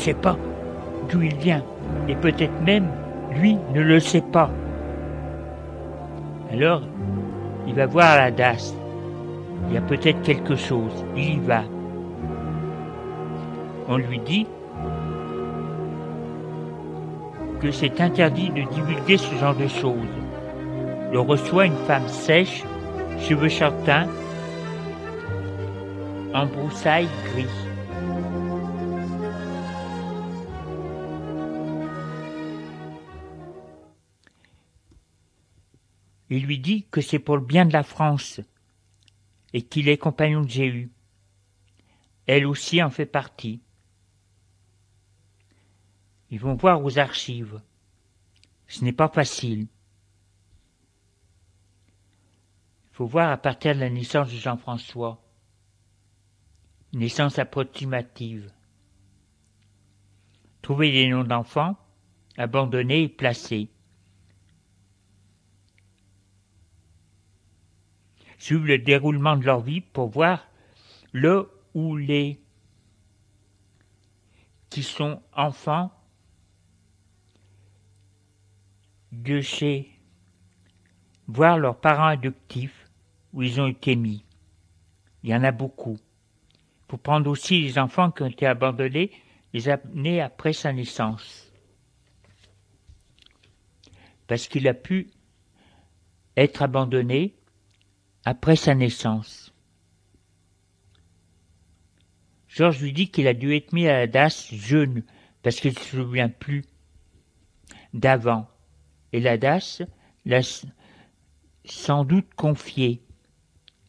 Sait pas d'où il vient, et peut-être même lui ne le sait pas. Alors, il va voir la DAS. Il y a peut-être quelque chose. Il y va. On lui dit que c'est interdit de divulguer ce genre de choses. Le reçoit une femme sèche, cheveux châtains, en broussailles gris. Il lui dit que c'est pour le bien de la France et qu'il est compagnon de Jéhu. Elle aussi en fait partie. Ils vont voir aux archives. Ce n'est pas facile. Il faut voir à partir de la naissance de Jean-François. Naissance approximative. Trouver des noms d'enfants, abandonnés et placés. Suivre le déroulement de leur vie pour voir le ou les qui sont enfants de chez voir leurs parents adoptifs où ils ont été mis. Il y en a beaucoup. Faut prendre aussi les enfants qui ont été abandonnés les années après sa naissance. Parce qu'il a pu être abandonné après sa naissance. Georges lui dit qu'il a dû être mis à la DAS jeune, parce qu'il ne se souvient plus d'avant et la DAS l'a sans doute confié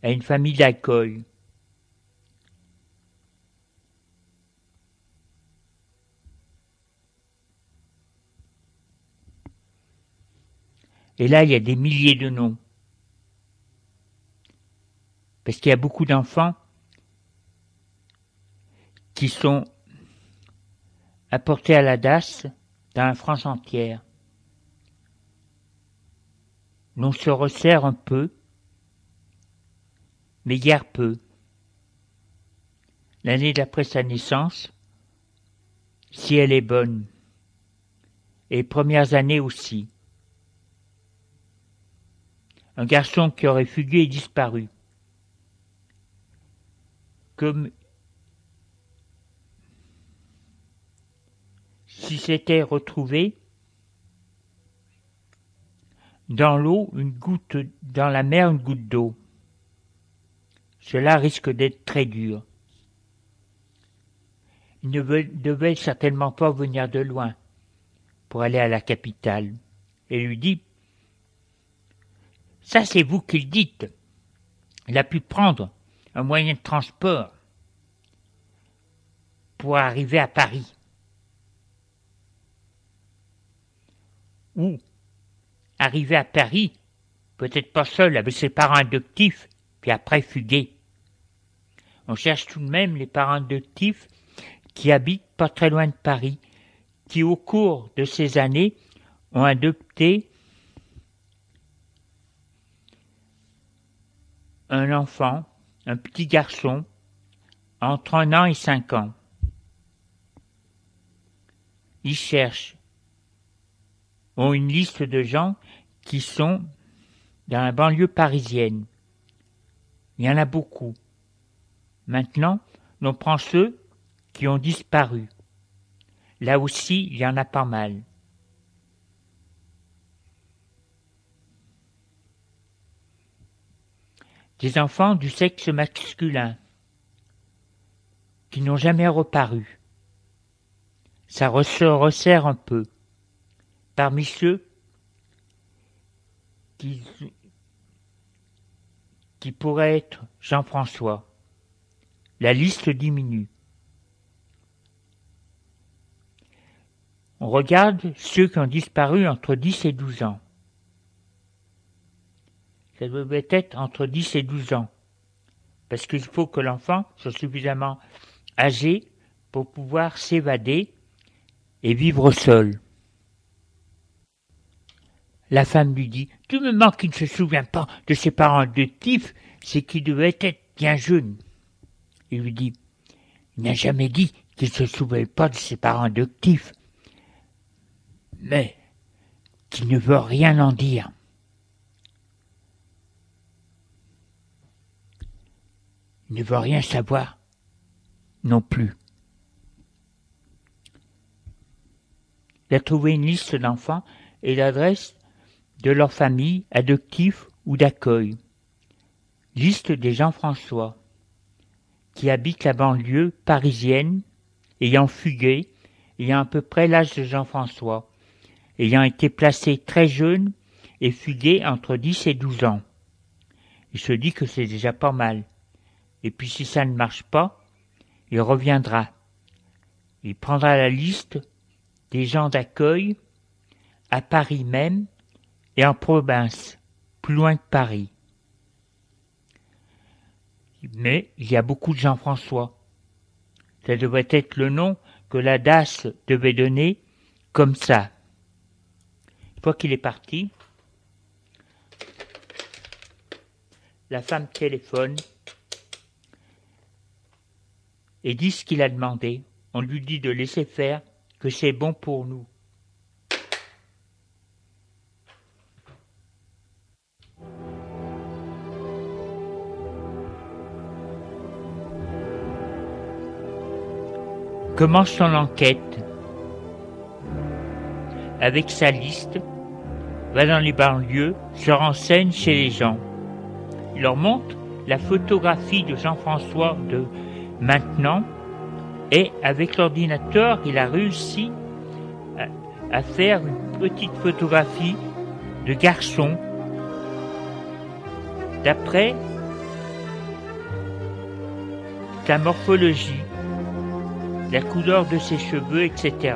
à une famille d'accueil. Et là, il y a des milliers de noms. Parce qu'il y a beaucoup d'enfants qui sont apportés à la DAS dans la France entière l'on se resserre un peu, mais guère peu. L'année d'après sa naissance, si elle est bonne, et les premières années aussi. Un garçon qui aurait fugué et disparu. Comme si s'était retrouvé dans l'eau une goutte, dans la mer une goutte d'eau. Cela risque d'être très dur. Il ne devait certainement pas venir de loin pour aller à la capitale, et lui dit Ça, c'est vous qui le dites. Il a pu prendre un moyen de transport pour arriver à Paris. Où arrivé à Paris, peut-être pas seul avec ses parents adoptifs, puis après fugué. On cherche tout de même les parents adoptifs qui habitent pas très loin de Paris, qui au cours de ces années ont adopté un enfant, un petit garçon, entre un an et cinq ans. Ils cherchent, ont une liste de gens qui sont dans la banlieue parisienne. Il y en a beaucoup. Maintenant, on prend ceux qui ont disparu. Là aussi, il y en a pas mal. Des enfants du sexe masculin qui n'ont jamais reparu. Ça se resserre un peu. Parmi ceux qui, pourrait être Jean-François. La liste diminue. On regarde ceux qui ont disparu entre 10 et 12 ans. Ça devait être entre 10 et 12 ans. Parce qu'il faut que l'enfant soit suffisamment âgé pour pouvoir s'évader et vivre seul. La femme lui dit Tu me manques qu'il ne se souvient pas de ses parents adoptifs, c'est qu'il devait être bien jeune. Il lui dit Il n'a jamais dit qu'il ne se souvenait pas de ses parents adoptifs, mais qu'il ne veut rien en dire. Il ne veut rien savoir non plus. Il une liste d'enfants et l'adresse de leur famille, adoptif ou d'accueil. Liste des Jean-François qui habitent la banlieue parisienne, ayant fugué, ayant à peu près l'âge de Jean-François, ayant été placés très jeunes et fugués entre 10 et 12 ans. Il se dit que c'est déjà pas mal. Et puis si ça ne marche pas, il reviendra. Il prendra la liste des gens d'accueil à Paris même et en province, plus loin que Paris. Mais il y a beaucoup de Jean-François. Ça devrait être le nom que la DAS devait donner comme ça. Une fois qu'il est parti, la femme téléphone et dit ce qu'il a demandé. On lui dit de laisser faire, que c'est bon pour nous. commence son enquête avec sa liste, va dans les banlieues, se renseigne chez les gens. Il leur montre la photographie de Jean-François de maintenant et avec l'ordinateur, il a réussi à, faire une petite photographie de garçon. D'après sa morphologie la couleur de ses cheveux, etc.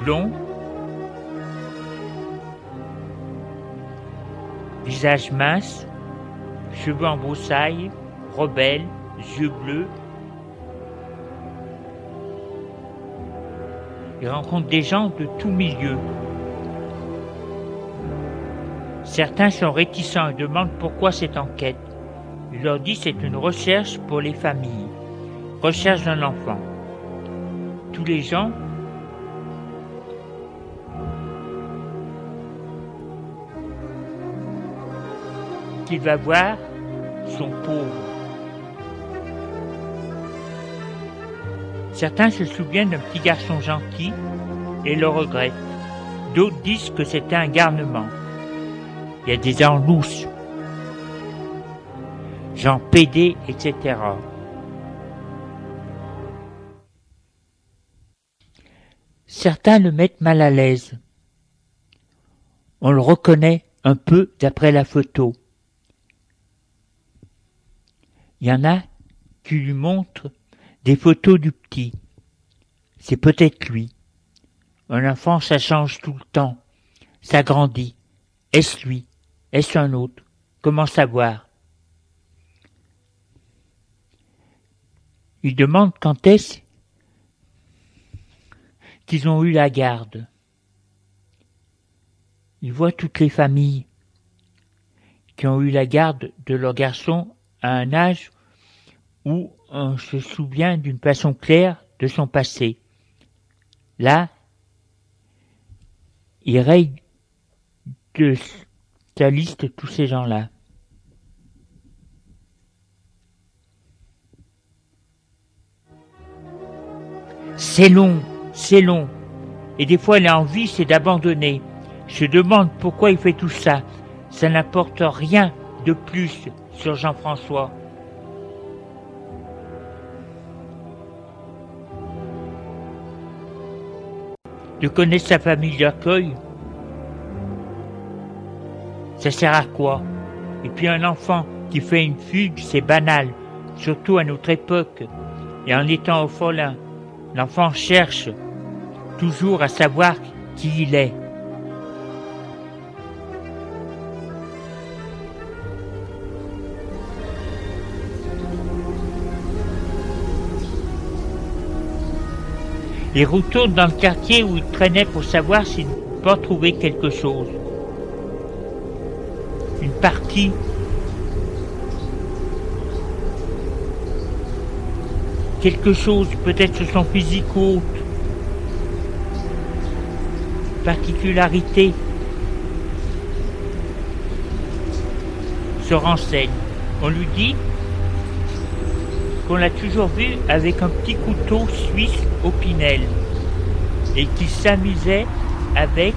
Blond, visage mince, cheveux en broussaille, rebelle, yeux bleus. Il rencontre des gens de tout milieu. Certains sont réticents et demandent pourquoi cette enquête. Il leur dit c'est une recherche pour les familles. Recherche d'un enfant. Tous les gens qu'il va voir sont pauvres. Certains se souviennent d'un petit garçon gentil et le regrettent. D'autres disent que c'était un garnement. Il y a des gens louches, gens pédés, etc. Certains le mettent mal à l'aise. On le reconnaît un peu d'après la photo. Il y en a qui lui montrent des photos du petit. C'est peut-être lui. Un enfant, ça change tout le temps. Ça grandit. Est-ce lui? Est-ce un autre? Comment savoir? Il demande quand est-ce qu'ils ont eu la garde. Ils voient toutes les familles qui ont eu la garde de leur garçon à un âge où on se souvient d'une façon claire de son passé. Là, il raye de sa liste tous ces gens-là. C'est long, c'est long. Et des fois, l'envie, c'est d'abandonner. Je demande pourquoi il fait tout ça. Ça n'apporte rien de plus sur Jean-François. De connaître sa famille d'accueil, ça sert à quoi? Et puis un enfant qui fait une fugue, c'est banal, surtout à notre époque. Et en étant au folin, l'enfant cherche toujours à savoir qui il est. Il retourne dans le quartier où il traînait pour savoir s'il peut trouver quelque chose. Une partie quelque chose, peut-être sur son physique ou autre. Particularité se renseigne. On lui dit qu'on l'a toujours vu avec un petit couteau suisse et qu'il s'amusait avec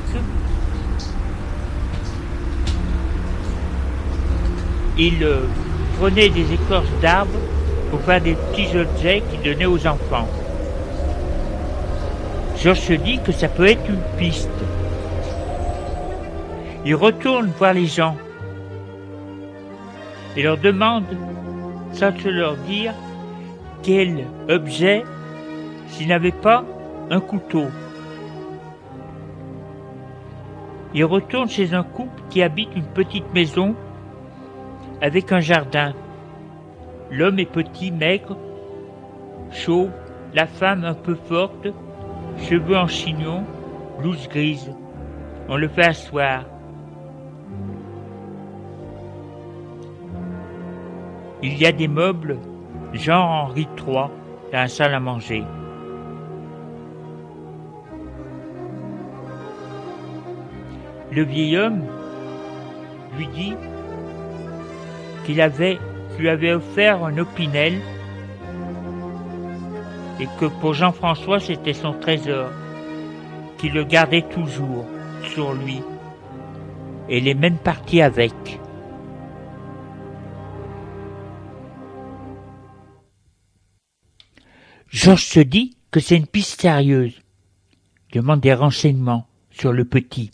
il euh, prenait des écorces d'arbres pour faire des petits objets qu'il donnait aux enfants. Georges se dit que ça peut être une piste. Il retourne voir les gens et leur demande, sans se leur dire, quel objet s'il n'avait pas un couteau. Il retourne chez un couple qui habite une petite maison avec un jardin. L'homme est petit, maigre, chaud, la femme un peu forte, cheveux en chignon, blouse grise. On le fait asseoir. Il y a des meubles, genre Henri III, dans la salle à manger. Le vieil homme lui dit qu'il avait, lui avait offert un opinel et que pour Jean-François c'était son trésor, qu'il le gardait toujours sur lui et les mêmes parties avec. Georges se dit que c'est une piste sérieuse. Demande des renseignements sur le petit.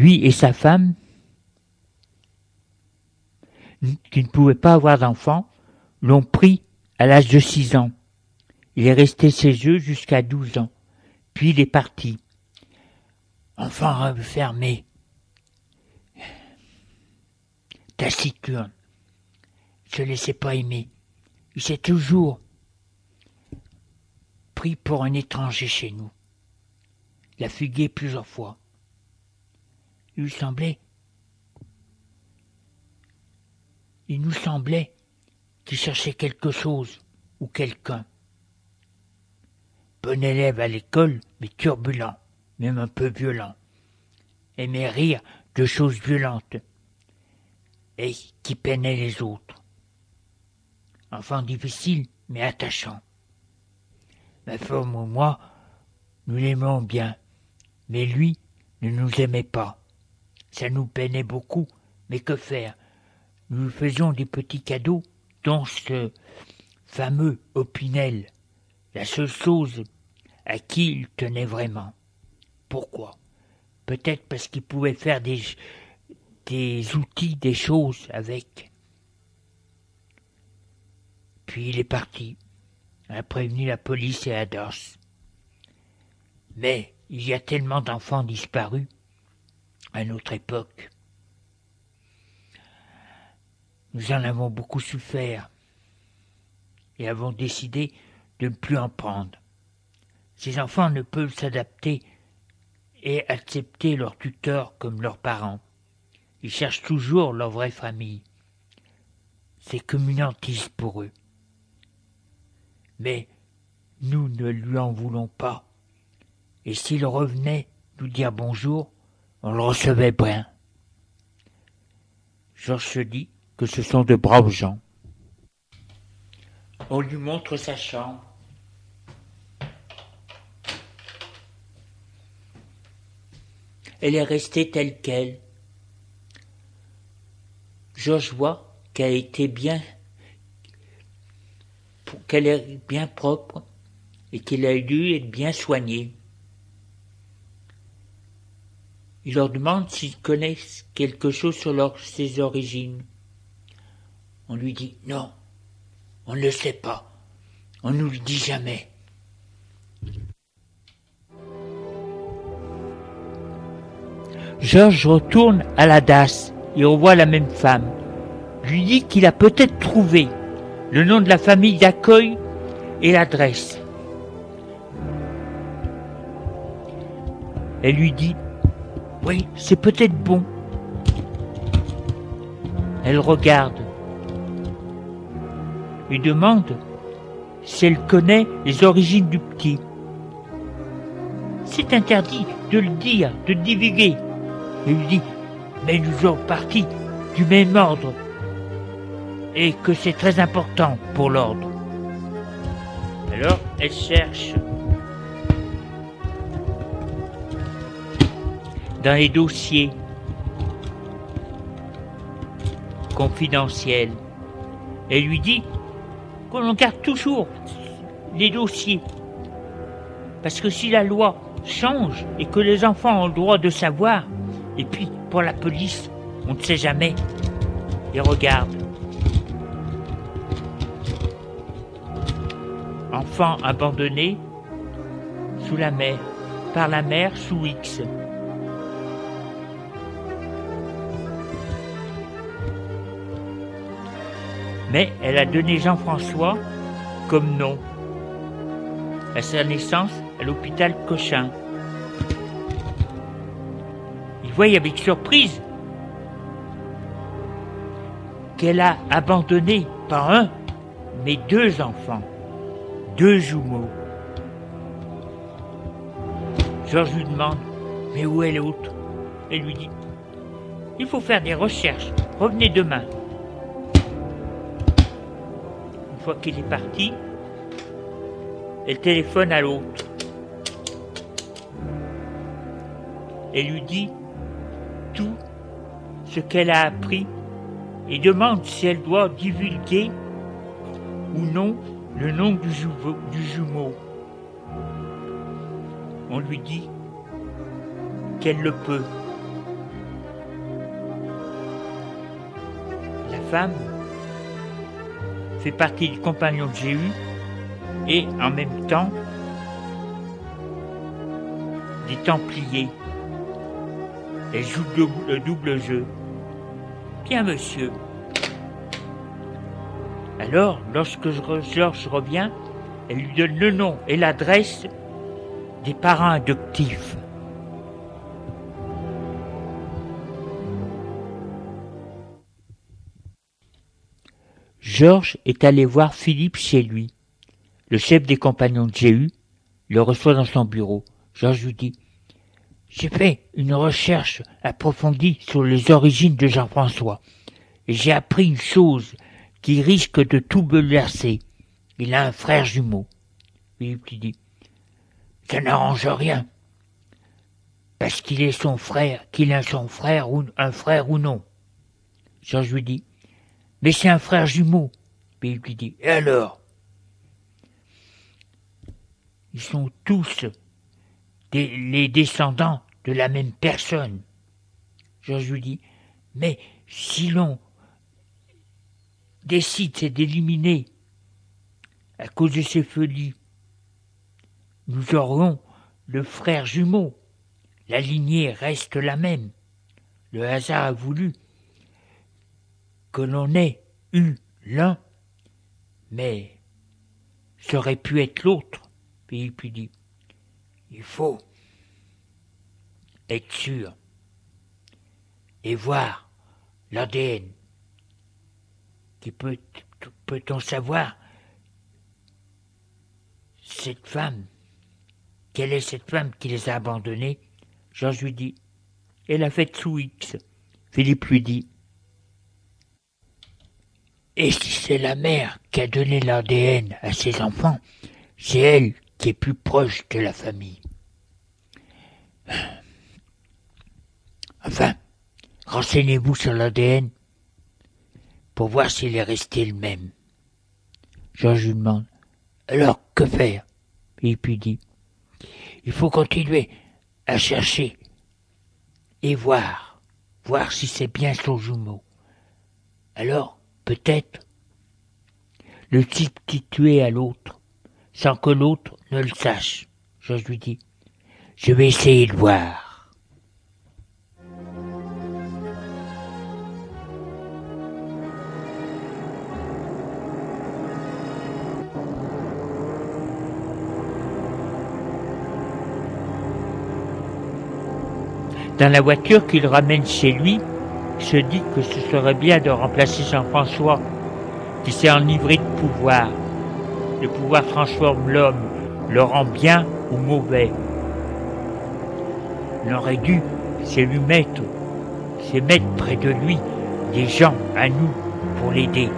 Lui et sa femme qui ne pouvait pas avoir d'enfant, l'ont pris à l'âge de six ans. Il est resté chez eux jusqu'à douze ans. Puis il est parti. Enfant fermé. Taciturne. Se laissait pas aimer. Il s'est toujours pris pour un étranger chez nous. Il a fugué plusieurs fois. Il nous semblait qu'il cherchait quelque chose ou quelqu'un. Bon élève à l'école, mais turbulent, même un peu violent. Aimait rire de choses violentes et qui peinaient les autres. Enfant difficile, mais attachant. Ma femme ou moi, nous l'aimons bien, mais lui ne nous aimait pas. Ça nous peinait beaucoup, mais que faire? Nous lui faisions des petits cadeaux, dont ce fameux Opinel, la seule chose à qui il tenait vraiment. Pourquoi? Peut-être parce qu'il pouvait faire des, des outils, des choses avec. Puis il est parti, a prévenu la police et Ados. Mais il y a tellement d'enfants disparus à notre époque. Nous en avons beaucoup souffert et avons décidé de ne plus en prendre. Ces enfants ne peuvent s'adapter et accepter leurs tuteurs comme leurs parents. Ils cherchent toujours leur vraie famille. C'est communantiste pour eux. Mais nous ne lui en voulons pas. Et s'il revenait nous dire bonjour, on le recevait bien. Georges se dit que ce sont de braves gens. On lui montre sa chambre. Elle est restée telle qu'elle. Georges voit qu'elle été bien, qu'elle est bien propre et qu'il a dû être bien soignée. Il leur demande s'ils connaissent quelque chose sur ses origines. On lui dit non, on ne le sait pas, on ne nous le dit jamais. Georges retourne à la DAS et revoit la même femme. Lui dit qu'il a peut-être trouvé le nom de la famille d'accueil et l'adresse. Elle lui dit Oui, c'est peut-être bon. Elle regarde lui demande si elle connaît les origines du petit. C'est interdit de le dire, de divulguer. Il lui dit, mais nous sommes partis du même ordre et que c'est très important pour l'ordre. Alors, elle cherche dans les dossiers confidentiels. Elle lui dit qu'on garde toujours les dossiers. Parce que si la loi change et que les enfants ont le droit de savoir, et puis pour la police, on ne sait jamais. Et regarde. Enfant abandonné sous la mer, par la mer sous X. Mais elle a donné Jean-François comme nom à sa naissance à l'hôpital Cochin. Il voit avec surprise qu'elle a abandonné pas un, mais deux enfants, deux jumeaux. Georges lui demande Mais où est l'autre? Elle lui dit Il faut faire des recherches, revenez demain. Qu'il est parti, elle téléphone à l'autre. Elle lui dit tout ce qu'elle a appris et demande si elle doit divulguer ou non le nom du, jumeau. On lui dit qu'elle le peut. La femme fait partie du compagnon de Jéhu et en même temps des Templiers. Elle joue le double jeu. Bien, monsieur. Alors, lorsque Georges revient, elle lui donne le nom et l'adresse des parents adoptifs. Georges est allé voir Philippe chez lui. Le chef des compagnons de Jéhu le reçoit dans son bureau. Georges lui dit j'ai fait une recherche approfondie sur les origines de Jean-François, et j'ai appris une chose qui risque de tout bouleverser. Il a un frère jumeau. Philippe lui dit, ça n'arrange rien, parce qu'il est son frère, qu'il a son frère ou un frère ou non. Georges lui dit, mais c'est un frère jumeau. Philippe lui dit, et alors? Ils sont tous les descendants de la même personne. Georges lui dit, mais si l'on décide d'éliminer à cause de ces folies, nous aurons le frère jumeau. La lignée reste la même. Le hasard a voulu que l'on ait eu l'un, mais ça aurait pu être l'autre. Puis il dit, il faut être sûr et voir l'ADN. Qui peut, peut-on savoir cette femme Quelle est cette femme qui les a abandonnés? Georges lui dit Elle a fait sous X. Philippe lui dit Et si c'est la mère qui a donné l'ADN à ses enfants, c'est elle qui est plus proche de la famille. Enfin, renseignez-vous sur l'ADN pour voir s'il est resté le même. Georges lui demande Alors, que faire? Et puis dit Il faut continuer à chercher et voir, voir si c'est bien son jumeau. Alors, peut-être, le type qui tuait à l'autre sans que l'autre ne le sache. Je lui dis, je vais essayer de voir. Dans la voiture qu'il ramène chez lui, se dit que ce serait bien de remplacer Jean-François qui s'est enivré de pouvoir. Le pouvoir transforme l'homme, le rend bien ou mauvais. Il aurait dû, c'est lui mettre, c'est mettre près de lui des gens à nous pour l'aider.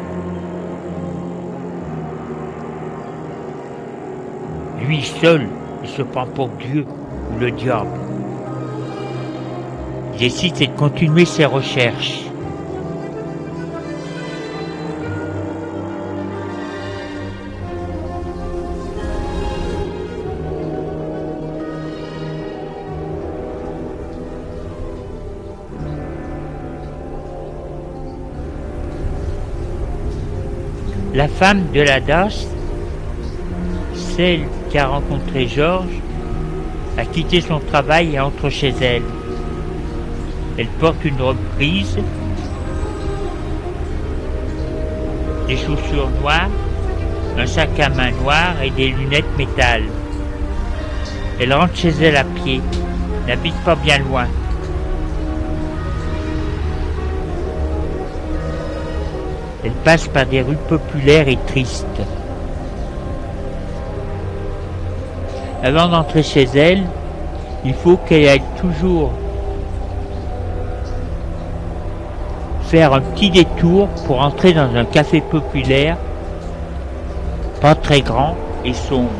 Lui seul, il se prend pour Dieu ou le diable. Décide de continuer ses recherches. La femme de la DAS, celle qui a rencontré Georges, a quitté son travail et entre chez elle. Elle porte une robe grise, des chaussures noires, un sac à main noir et des lunettes métal. Elle rentre chez elle à pied, n'habite pas bien loin. Elle passe par des rues populaires et tristes. Avant d'entrer chez elle, il faut qu'elle aille toujours faire un petit détour pour entrer dans un café populaire, pas très grand et sombre.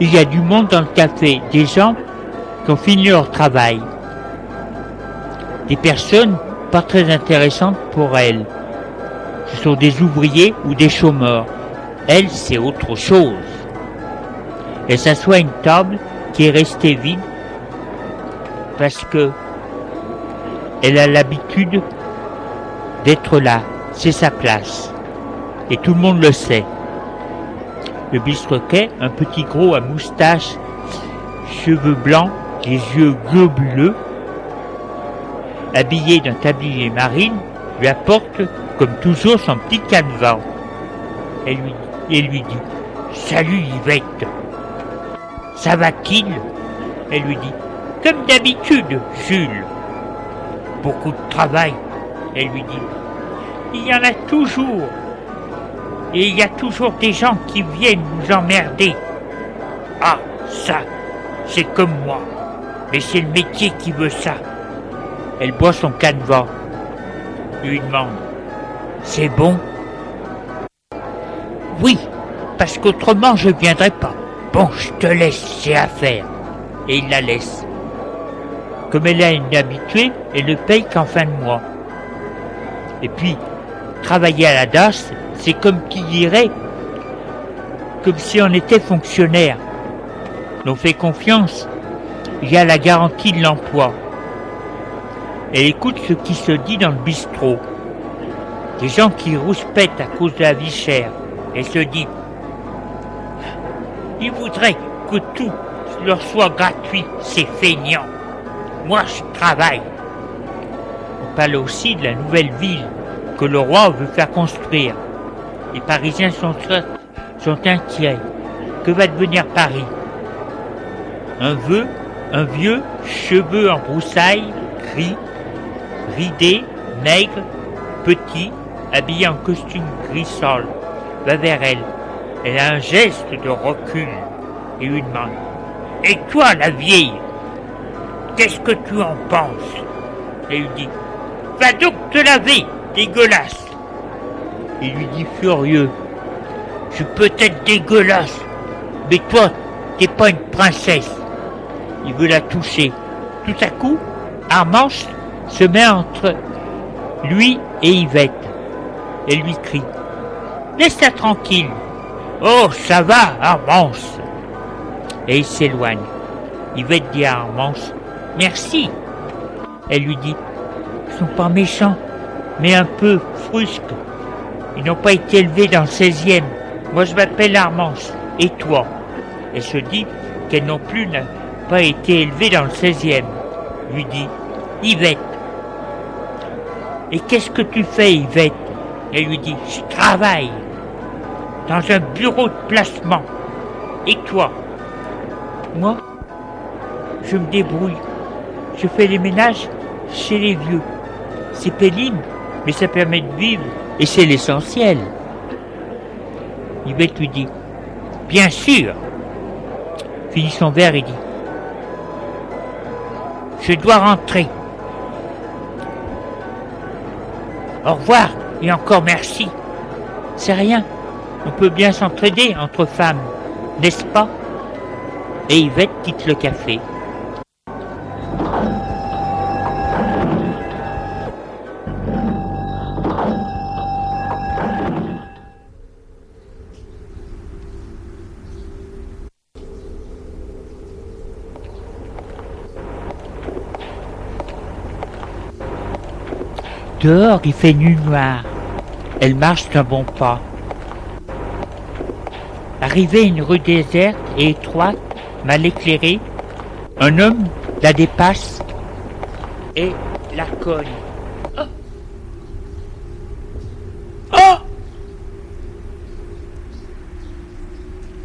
Il y a du monde dans le café, des gens qui ont fini leur travail. Des personnes pas très intéressantes pour elle. Ce sont des ouvriers ou des chômeurs. Elle, c'est autre chose. Elle s'assoit à une table qui est restée vide parce que elle a l'habitude d'être là. C'est sa place. Et tout le monde le sait. Le bistroquet, un petit gros à moustache, cheveux blancs, les yeux globuleux, habillé d'un tablier marine, lui apporte, comme toujours, son petit canevas. Et lui, et lui dit Salut Yvette Ça va-t-il? Elle lui dit Comme d'habitude, Jules. Beaucoup de travail. Elle lui dit Il y en a toujours. Et il y a toujours des gens qui viennent nous emmerder. Ah, ça, c'est comme moi. Mais c'est le métier qui veut ça. Elle boit son canevas. Lui demande C'est bon? Oui, parce qu'autrement je viendrai pas. Bon, je te laisse, j'ai affaire. Et il la laisse. Comme elle est une habituée, elle ne paye qu'en fin de mois. Et puis, travailler à la DAS, c'est comme qui dirait, comme si on était fonctionnaire. On fait confiance, il y a la garantie de l'emploi. Elle écoute ce qui se dit dans le bistrot. Des gens qui rouspètent à cause de la vie chère. Elle se dit, ils voudraient que tout leur soit gratuit, c'est feignant. Moi, je travaille. On parle aussi de la nouvelle ville que le roi veut faire construire. Les Parisiens sont, sont inquiets. Que va devenir Paris? Un vœu, un vieux, cheveux en broussailles, gris, ridé, maigre, petit, habillé en costume gris va vers elle. Elle a un geste de recul et lui demande Et toi, la vieille, qu'est-ce que tu en penses? Elle lui dit Va donc te laver, dégueulasse il lui dit furieux Je peux être dégueulasse, mais toi, t'es pas une princesse. Il veut la toucher. Tout à coup, Armance se met entre lui et Yvette. Elle lui crie Laisse-la tranquille. Oh, ça va, Armance. Et il s'éloigne. Yvette dit à Armance Merci. Elle lui dit Ils sont pas méchants, mais un peu frusques. Ils n'ont pas été élevés dans le 16e. Moi, je m'appelle Armance. Et toi? Elle se dit qu'elle non plus n'a pas été élevée dans le 16e. Lui dit Yvette. Et qu'est-ce que tu fais, Yvette? Elle lui dit, je travaille dans un bureau de placement. Et toi? Moi, je me débrouille. Je fais les ménages chez les vieux. C'est pénible, mais ça permet de vivre et c'est l'essentiel. Yvette lui dit, bien sûr. Finit son verre et dit, je dois rentrer. Au revoir et encore merci. C'est rien. On peut bien s'entraider entre femmes, n'est-ce pas? Et Yvette quitte le café. Dehors, il fait nuit noire. Elle marche d'un bon pas. Arrivée à une rue déserte et étroite, mal éclairée, un homme la dépasse et la cogne. Oh, oh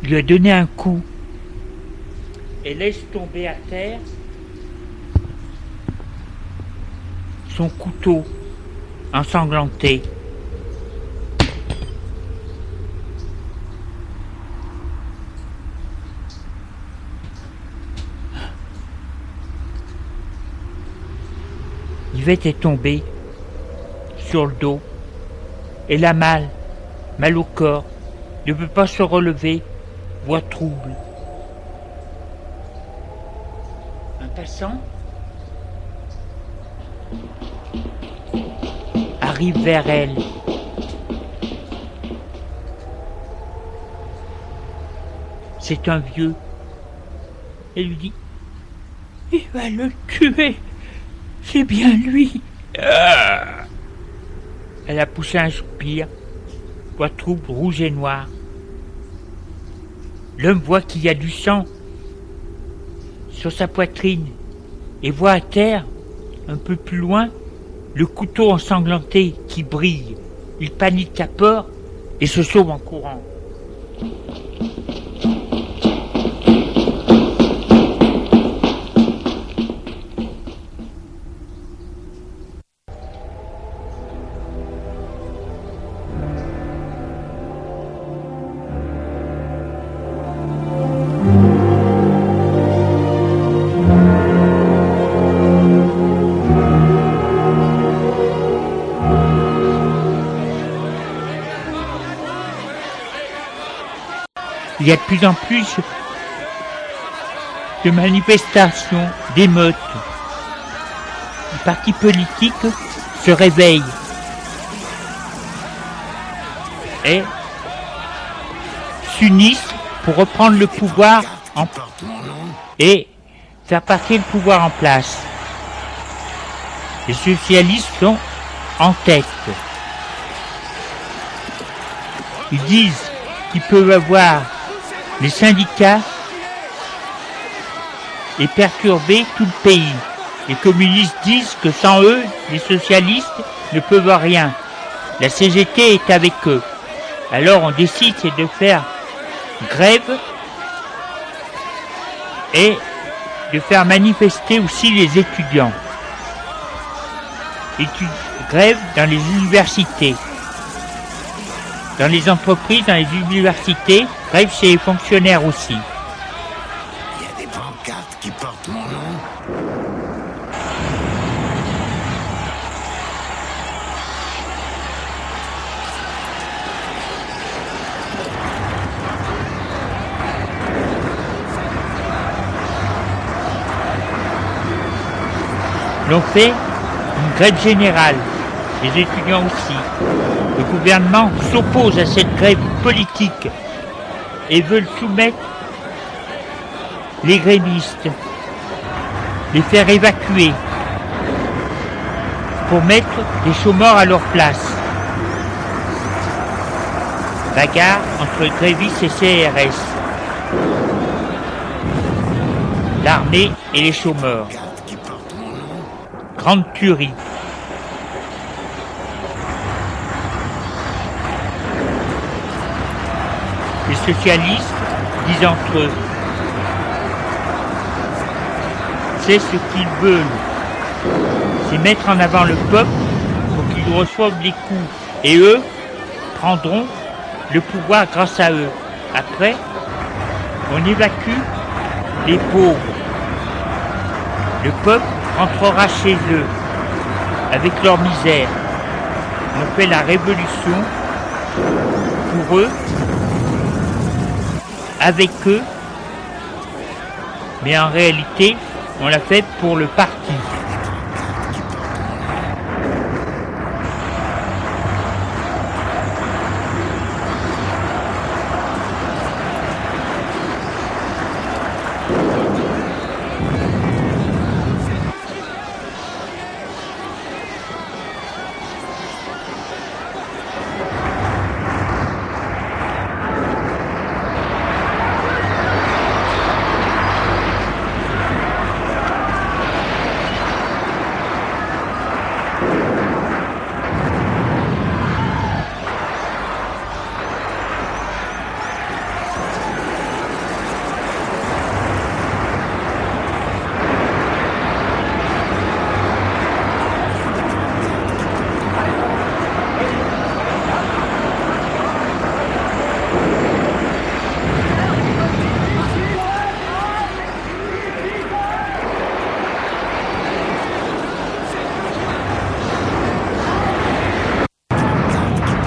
Il lui a donné un coup et laisse tomber à terre son couteau ensanglanté. Yvette est tombée sur le dos. Elle a mal, mal au corps, ne peut pas se relever, voix trouble. Un passant? Vers elle. C'est un vieux. Elle lui dit Il va le tuer. C'est bien lui. Elle a poussé un soupir, trouble, rouge et noire. L'homme voit qu'il y a du sang sur sa poitrine et voit à terre, un peu plus loin, le couteau ensanglanté qui brille. Il panique à peur et se sauve en courant. Il y a de plus en plus de manifestations, d'émeutes. Les partis politiques se réveillent et s'unissent pour reprendre le pouvoir et faire passer le pouvoir en place. Les socialistes sont en tête. Ils disent qu'ils peuvent avoir les syndicats et perturber tout le pays. Les communistes disent que sans eux, les socialistes ne peuvent rien. La CGT est avec eux. Alors on décide de faire grève et de faire manifester aussi les étudiants. grève dans les universités dans les entreprises, dans les universités, bref, chez les fonctionnaires aussi. Il y a des pancartes qui portent mon nom. L'on fait une grève générale, les étudiants aussi. Le gouvernement s'oppose à cette grève politique et veut soumettre les grévistes, les faire évacuer pour mettre les chômeurs à leur place. Bagarre entre grévistes et CRS. L'armée et les chômeurs. Grande tuerie. Socialistes disent entre eux. C'est ce qu'ils veulent. C'est mettre en avant le peuple pour qu'ils reçoivent les coups. Et eux prendront le pouvoir grâce à eux. Après, on évacue les pauvres. Le peuple entrera chez eux avec leur misère. On fait la révolution pour eux, avec eux, mais en réalité, on l'a fait pour le parti.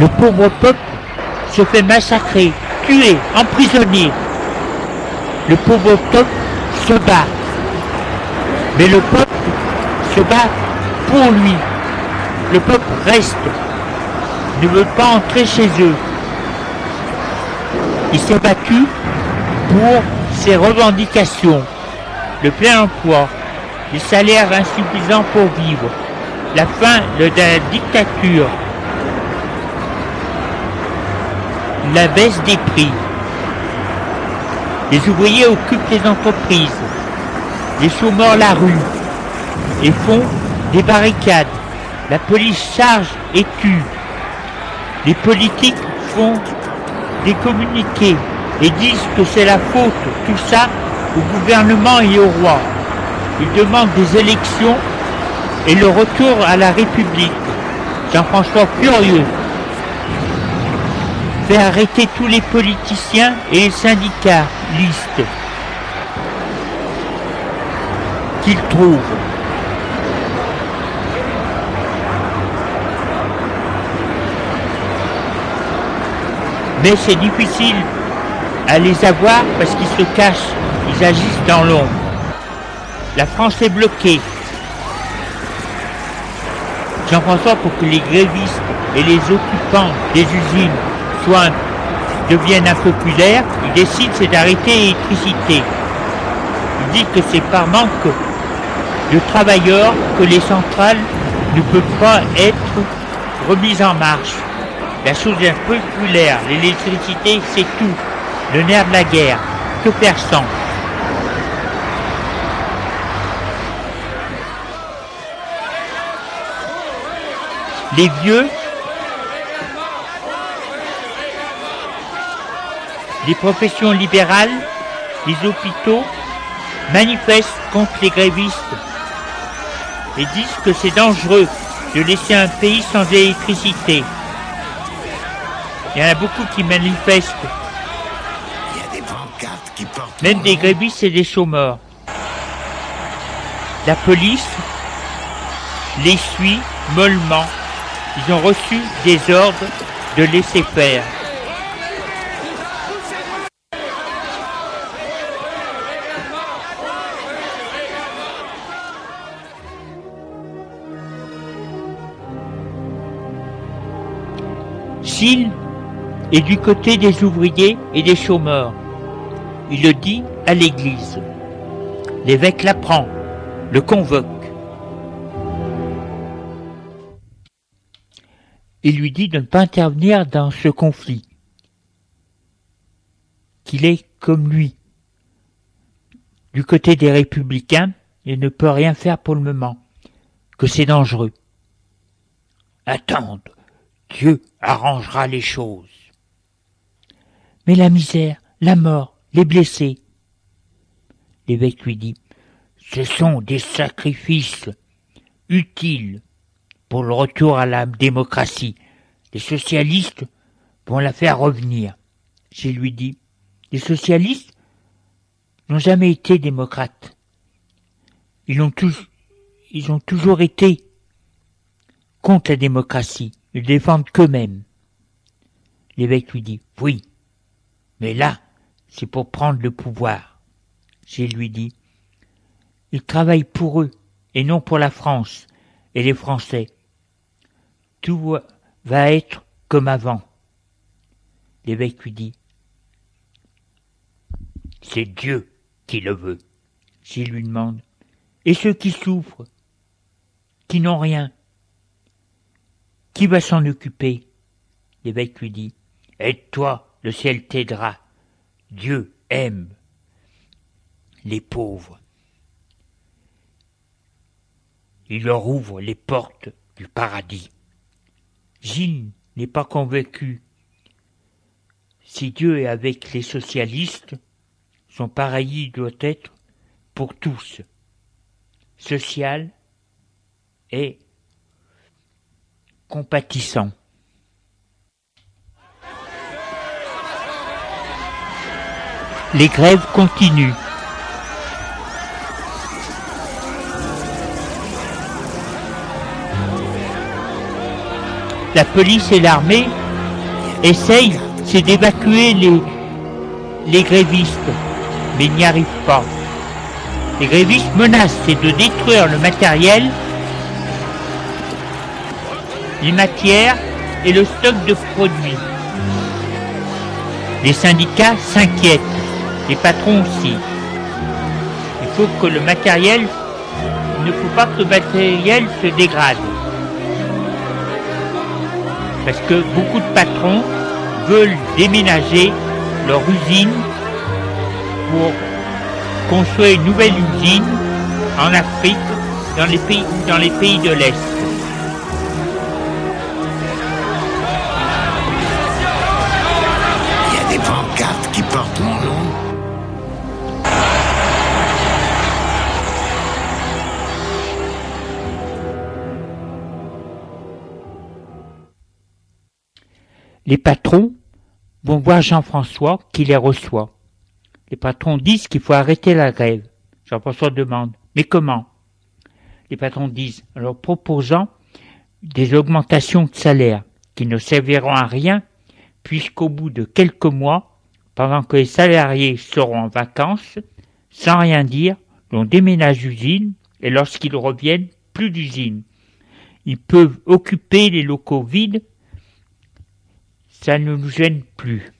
Le pauvre peuple se fait massacrer, tuer, emprisonner. Le pauvre peuple se bat. Mais le peuple se bat pour lui. Le peuple reste, ne veut pas entrer chez eux. Il s'est battu pour ses revendications, le plein emploi, les salaires insuffisants pour vivre, la fin de la dictature, la baisse des prix. Les ouvriers occupent les entreprises, les chômeurs la rue et font des barricades. La police charge et tue. Les politiques font des communiqués et disent que c'est la faute, tout ça, au gouvernement et au roi. Ils demandent des élections et le retour à la République. Jean-François furieux fait arrêter tous les politiciens et les syndicats listes qu'il trouve. Mais c'est difficile à les avoir parce qu'ils se cachent, ils agissent dans l'ombre. La France est bloquée. Jean-François, pour que les grévistes et les occupants des usines soient, deviennent impopulaires, il décide c'est d'arrêter l'électricité. Il dit que c'est par manque de travailleurs que les centrales ne peuvent pas être remises en marche. La chose impopulaire, l'électricité, c'est tout. Le nerf de la guerre. Que sans Les vieux, les professions libérales, les hôpitaux manifestent contre les grévistes et disent que c'est dangereux de laisser un pays sans électricité. Il y en a beaucoup qui manifestent, Il y a des pancartes qui portent. même des grévistes et des chômeurs. La police les suit mollement. Ils ont reçu des ordres de laisser faire. Est du côté des ouvriers et des chômeurs, il le dit à l'église. L'évêque l'apprend, le convoque. Il lui dit de ne pas intervenir dans ce conflit, qu'il est comme lui, du côté des républicains et ne peut rien faire pour le moment, que c'est dangereux. Attendre, Dieu arrangera les choses. Mais la misère, la mort, les blessés. L'évêque lui dit, ce sont des sacrifices utiles pour le retour à la démocratie. Les socialistes vont la faire revenir. J'ai lui dit, les socialistes n'ont jamais été démocrates. Ils ont, ils ont toujours été contre la démocratie. Ils défendent qu'eux-mêmes. L'évêque lui dit, oui, mais là, c'est pour prendre le pouvoir. J'ai lui dit, ils travaillent pour eux et non pour la France et les Français. Tout va être comme avant. L'évêque lui dit, c'est Dieu qui le veut. S'il lui demande, et ceux qui souffrent, qui n'ont rien, qui va s'en occuper? L'évêque lui dit, aide-toi, le ciel t'aidera. Dieu aime les pauvres. Il leur ouvre les portes du paradis. Gilles n'est pas convaincu. Si Dieu est avec les socialistes, son paradis doit être pour tous, social et compatissant. Les grèves continuent. La police et l'armée essayent d'évacuer les, grévistes mais n'y arrive pas. Les grévistes menacent de détruire le matériel, les matières et le stock de produits. Les syndicats s'inquiètent, les patrons aussi. Il faut que le matériel, il ne faut pas que le matériel se dégrade. Parce que beaucoup de patrons veulent déménager leur usine pour construire une nouvelle usine en Afrique, dans les pays, dans les pays de l'Est. Les patrons vont voir Jean-François qui les reçoit. Les patrons disent qu'il faut arrêter la grève. Jean-François demande, mais comment? Les patrons disent, en leur proposant des augmentations de salaire qui ne serviront à rien puisqu'au bout de quelques mois, pendant que les salariés seront en vacances, sans rien dire, l'on déménage d'usine et lorsqu'ils reviennent, plus d'usine. Ils peuvent occuper les locaux vides, ça ne nous gêne plus.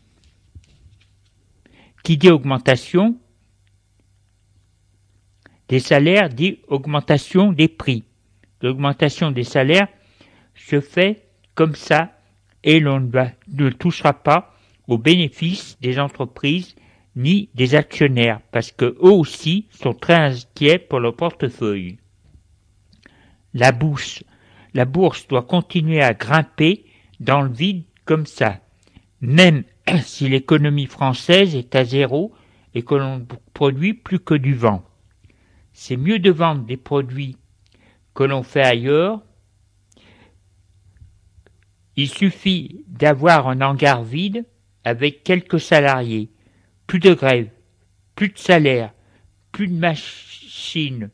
Qui dit augmentation des salaires dit augmentation des prix. L'augmentation des salaires se fait comme ça et l'on ne touchera pas aux bénéfices des entreprises ni des actionnaires parce que eux aussi sont très inquiets pour leur portefeuille. La bourse, la bourse doit continuer à grimper dans le vide comme ça, même si l'économie française est à zéro et que l'on produit plus que du vent. C'est mieux de vendre des produits que l'on fait ailleurs. Il suffit d'avoir un hangar vide avec quelques salariés, plus de grève, plus de salaire, plus de machines,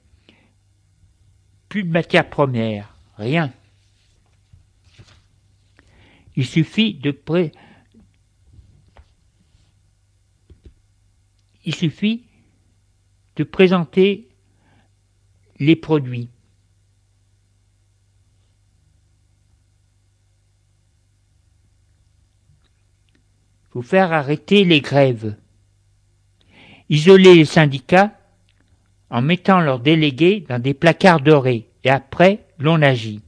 plus de matières premières, rien. Il suffit de présenter les produits. Faut faire arrêter les grèves. Isoler les syndicats en mettant leurs délégués dans des placards dorés et après l'on agit.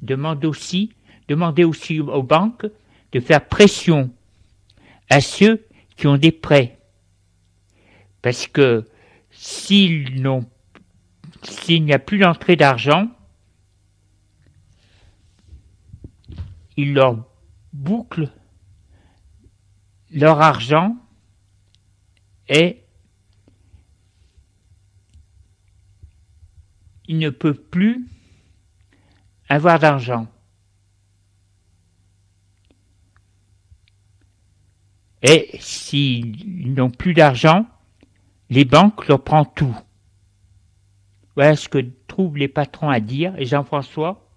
Demande aussi, demandez aussi aux banques de faire pression à ceux qui ont des prêts parce que s'il n'y a plus d'entrée d'argent, ils leur bouclent leur argent est ils ne peuvent plus avoir d'argent. Et s'ils n'ont plus d'argent, les banques leur prennent tout. Voilà ce que trouvent les patrons à dire et Jean-François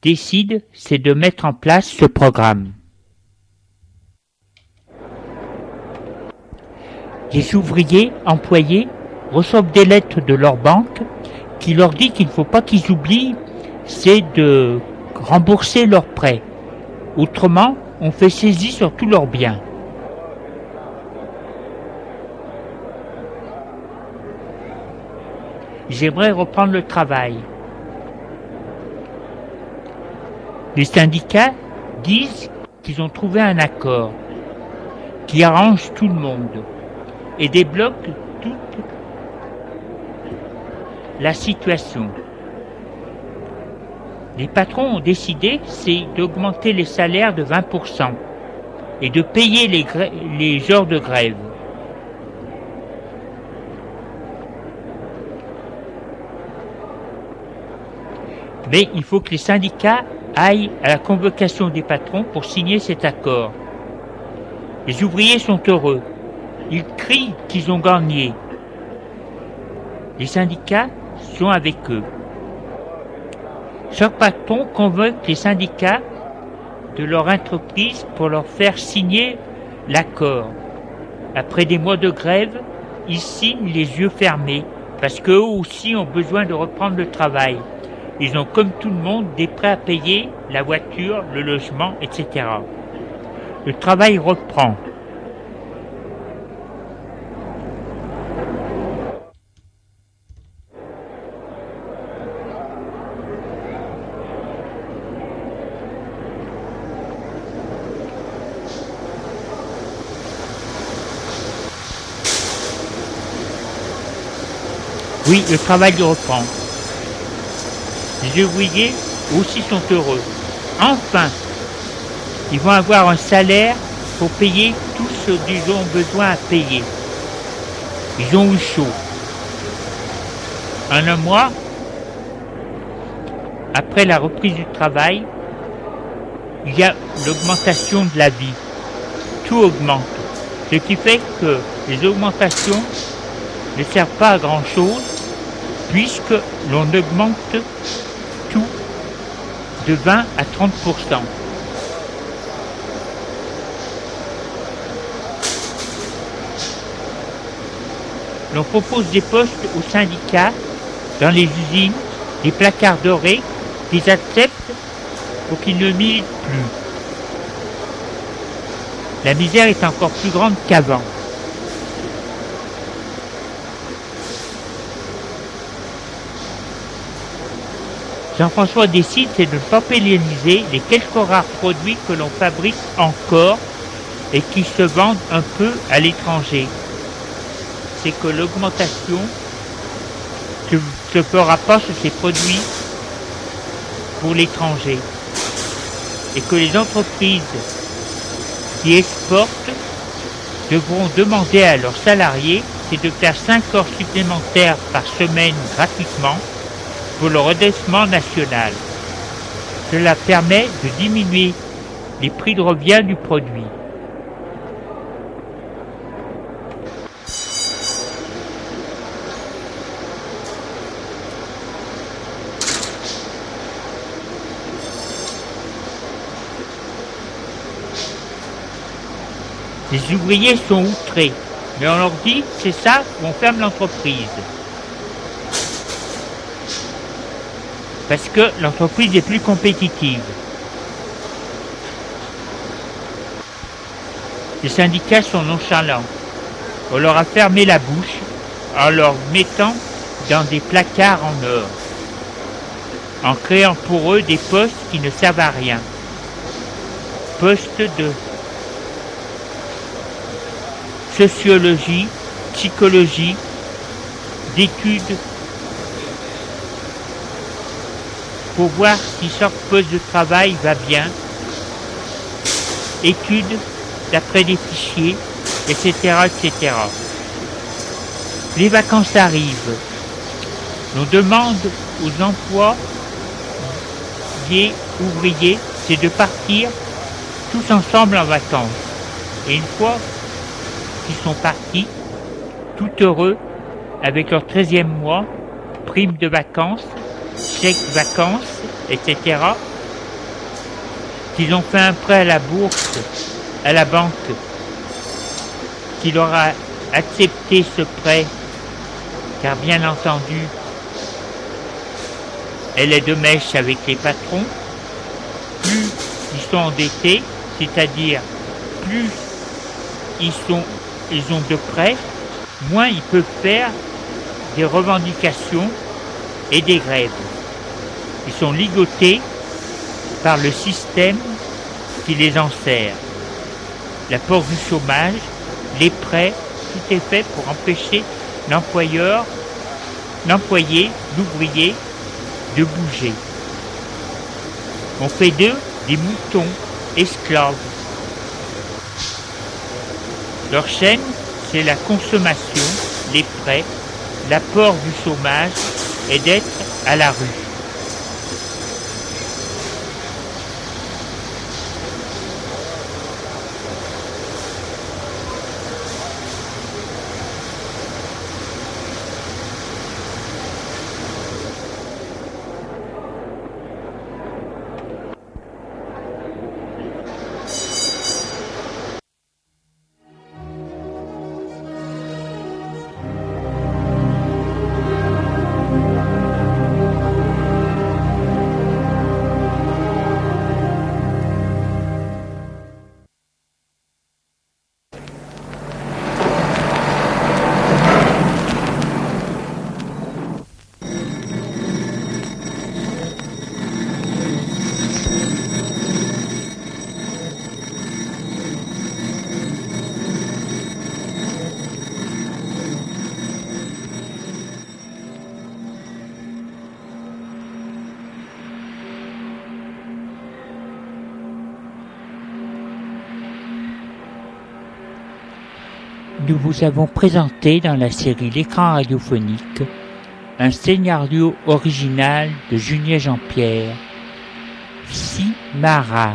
décide, c'est de mettre en place ce programme. Les ouvriers employés reçoivent des lettres de leur banque qui leur dit qu'il ne faut pas qu'ils oublient, c'est de rembourser leurs prêts. Autrement, on fait saisie sur tous leurs biens. J'aimerais reprendre le travail. Les syndicats disent qu'ils ont trouvé un accord qui arrange tout le monde et débloque toute la situation. Les patrons ont décidé, c'est d'augmenter les salaires de 20% et de payer les, les heures de grève. Mais il faut que les syndicats aillent à la convocation des patrons pour signer cet accord. Les ouvriers sont heureux. Ils crient qu'ils ont gagné. Les syndicats sont avec eux. Chaque patron convoque les syndicats de leur entreprise pour leur faire signer l'accord? Après des mois de grève, ils signent les yeux fermés parce qu'eux aussi ont besoin de reprendre le travail. Ils ont comme tout le monde des prêts à payer, la voiture, le logement, etc. Le travail reprend. Oui, le travail reprend. Les ouvriers aussi sont heureux. Enfin, ils vont avoir un salaire pour payer tout ce qu'ils ont besoin à payer. Ils ont eu chaud. En un mois, après la reprise du travail, il y a l'augmentation de la vie. Tout augmente. Ce qui fait que les augmentations ne servent pas à grand chose puisque l'on augmente tout de 20 à 30% L'on propose des postes aux syndicats dans les usines, des placards dorés, qu'ils acceptent pour qu'ils ne militent plus. La misère est encore plus grande qu'avant. Jean-François décide de ne pas pénaliser les quelques rares produits que l'on fabrique encore et qui se vendent un peu à l'étranger. C'est que l'augmentation ne se fera pas sur ces produits pour l'étranger et que les entreprises qui exportent devront demander à leurs salariés de faire 5 heures supplémentaires par semaine gratuitement pour le redressement national. Cela permet de diminuer les prix de revient du produit. Les ouvriers sont outrés, mais on leur dit c'est ça, on ferme l'entreprise. Parce que l'entreprise est plus compétitive. Les syndicats sont nonchalants. On leur a fermé la bouche en leur mettant dans des placards en or, en créant pour eux des postes qui ne servent à rien. Postes de sociologie, psychologie, d'études pour voir si chaque poste de travail va bien. Études d'après des fichiers, etc., etc. Les vacances arrivent. On demande aux emplois ouvriers, c'est de partir tous ensemble en vacances. Et une fois qu'ils sont partis, tout heureux, avec leur 13e mois, prime de vacances, chèque vacances, etc., qu'ils ont fait un prêt à la bourse, à la banque, qu'il aura accepté ce prêt, car bien entendu, elle est de mèche avec les patrons, plus ils sont endettés, c'est-à-dire plus ils, sont, ils ont de prêts, moins ils peuvent faire des revendications et des grèves. Ils sont ligotés par le système qui les enserre. La porte du chômage, les prêts, tout est fait pour empêcher l'employeur, l'employé, l'ouvrier de bouger. On fait d'eux des moutons esclaves. Leur chaîne, c'est la consommation, les prêts, l'apport du chômage et d'être à la rue. Nous avons présenté dans la série L'écran radiophonique un scénario original de Julien Jean-Pierre, Simara.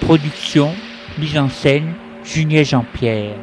Production, mise en scène, Julien Jean-Pierre.